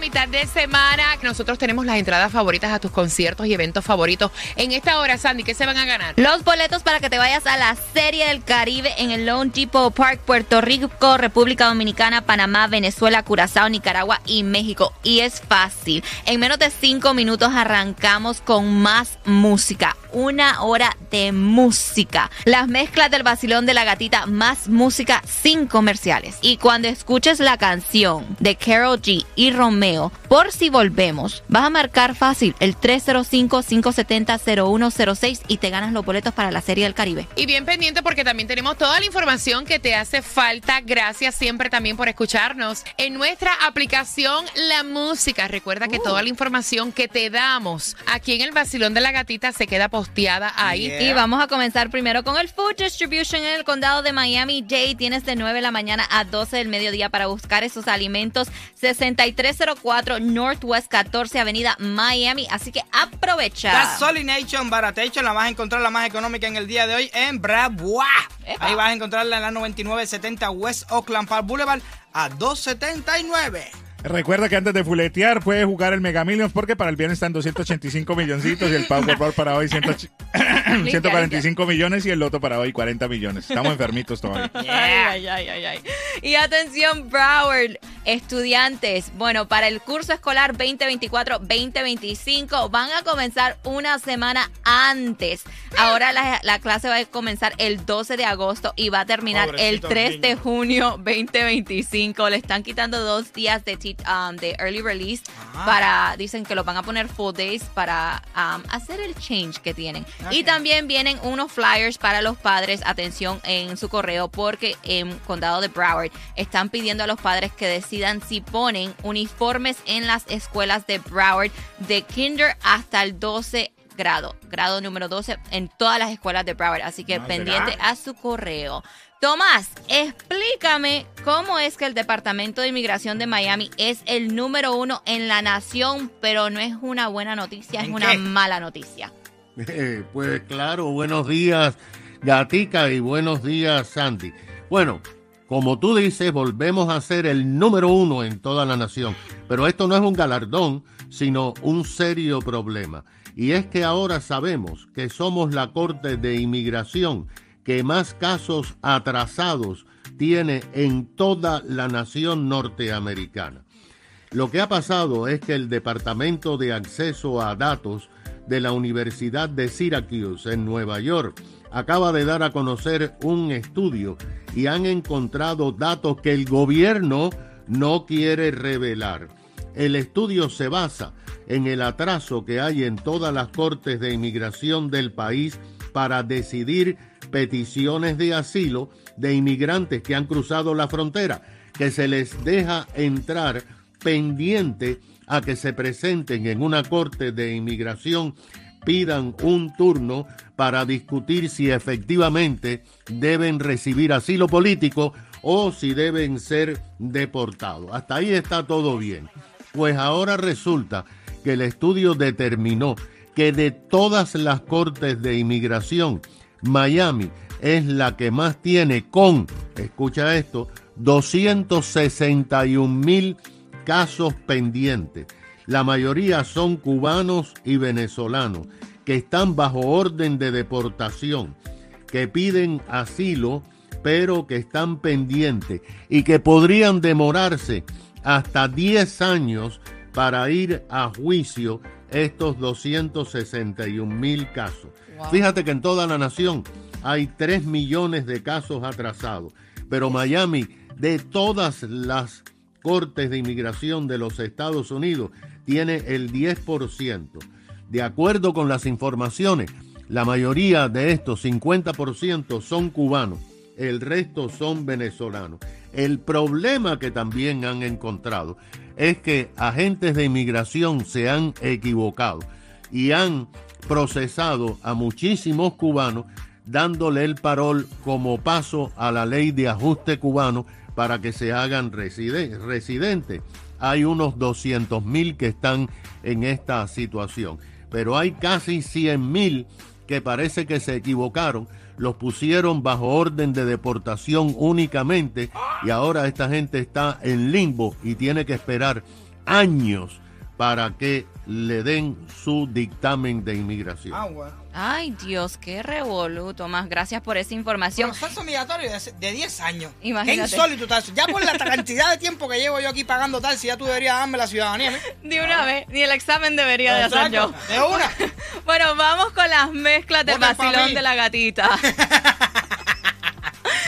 mitad de semana. Nosotros tenemos las entradas favoritas a tus conciertos y eventos favoritos. En esta hora, Sandy, ¿qué se van a ganar? Los boletos para que te vayas a la Serie del Caribe en el Lone Depot Park, Puerto Rico, República Dominicana, Panamá, Venezuela, Curazao, Nicaragua y México. Y es fácil. En menos de cinco minutos arrancamos con más música. Una hora de música. Las mezclas del vacilón de la gatita, más música sin comerciales. Y cuando escuches la canción de Carol G y Romeo, por si volvemos, vas a marcar fácil el 305-570-0106 y te ganas los boletos para la Serie del Caribe. Y bien pendiente porque también tenemos toda la información que te hace falta. Gracias siempre también por escucharnos en nuestra aplicación La Música. Recuerda que toda la información que te damos aquí en el Vacilón de la Gatita se queda posteada ahí. Y vamos a comenzar primero con el Food Distribution en el condado de Miami-Dade. Tienes de 9 de la mañana a 12 del mediodía para buscar esos alimentos. 6304 Northwest 14 Avenida Miami. Así que aprovecha. Gasolination Baratation la vas a encontrar la más económica en el día de hoy en Bravois. Ahí vas a encontrarla en la 9970 West Oakland Park Boulevard a 279. Recuerda que antes de fuletear puedes jugar el Mega Millions porque para el viernes están 285 milloncitos y el Powerball para hoy 100 145 millones y el Loto para hoy 40 millones. Estamos enfermitos todavía. Ay, ay, ay, ay. Y atención, Broward, estudiantes. Bueno, para el curso escolar 2024-2025 van a comenzar una semana antes. Ahora la, la clase va a comenzar el 12 de agosto y va a terminar el Pobrecitos 3 de junio 2025. Le están quitando dos días de, um, de early release Ah. para, dicen que lo van a poner full days para um, hacer el change que tienen. Y Ok. también vienen unos flyers para los padres, atención en su correo, porque en Condado de Broward están pidiendo a los padres que decidan si ponen uniformes en las escuelas de Broward de kinder hasta el 12 grado, grado número 12 en todas las escuelas de Broward. Así que Ah, pendiente ¿será? a su correo. Tomás, explícame cómo es que el Departamento de Inmigración de Miami es el número uno en la nación, pero no es una buena noticia, es ¿En una qué? mala noticia. Eh, pues claro, buenos días Gatica y buenos días Sandy. Bueno, como tú dices, volvemos a ser el número uno en toda la nación, pero esto no es un galardón, sino un serio problema. Y es que ahora sabemos que somos la Corte de Inmigración que más casos atrasados tiene en toda la nación norteamericana. Lo que ha pasado es que el Departamento de Acceso a Datos de la Universidad de Syracuse en Nueva York acaba de dar a conocer un estudio y han encontrado datos que el gobierno no quiere revelar. El estudio se basa en el atraso que hay en todas las cortes de inmigración del país para decidir peticiones de asilo de inmigrantes que han cruzado la frontera, que se les deja entrar pendiente a que se presenten en una corte de inmigración, pidan un turno para discutir si efectivamente deben recibir asilo político o si deben ser deportados. Hasta ahí está todo bien. Pues ahora resulta que el estudio determinó que de todas las cortes de inmigración, Miami es la que más tiene con, escucha esto, 261 mil casos pendientes. La mayoría son cubanos y venezolanos que están bajo orden de deportación, que piden asilo, pero que están pendientes y que podrían demorarse hasta 10 años para ir a juicio estos 261 mil casos. Fíjate que en toda la nación hay 3 millones de casos atrasados, pero Miami, de todas las cortes de inmigración de los Estados Unidos, tiene el 10%. De acuerdo con las informaciones, la mayoría de estos 50% son cubanos, el resto son venezolanos. El problema que también han encontrado es que agentes de inmigración se han equivocado y han procesado a muchísimos cubanos dándole el parol como paso a la ley de ajuste cubano para que se hagan reside- residentes. Hay unos 200 mil que están en esta situación, pero hay casi 100 mil que parece que se equivocaron, los pusieron bajo orden de deportación únicamente y ahora esta gente está en limbo y tiene que esperar años para que le den su dictamen de inmigración. Ah, bueno. Ay, Dios, qué revolú, Tomás. Gracias por esa información. Proceso migratorio de, de 10 años. Imagínate. Qué insólito está eso. Ya por la cantidad de tiempo que llevo yo aquí pagando tal, si ya tú deberías darme la ciudadanía. ¿eh? De una vez, ni el examen debería de hacer yo. De una. Bueno, vamos con las mezclas del Voten vacilón de la gatita.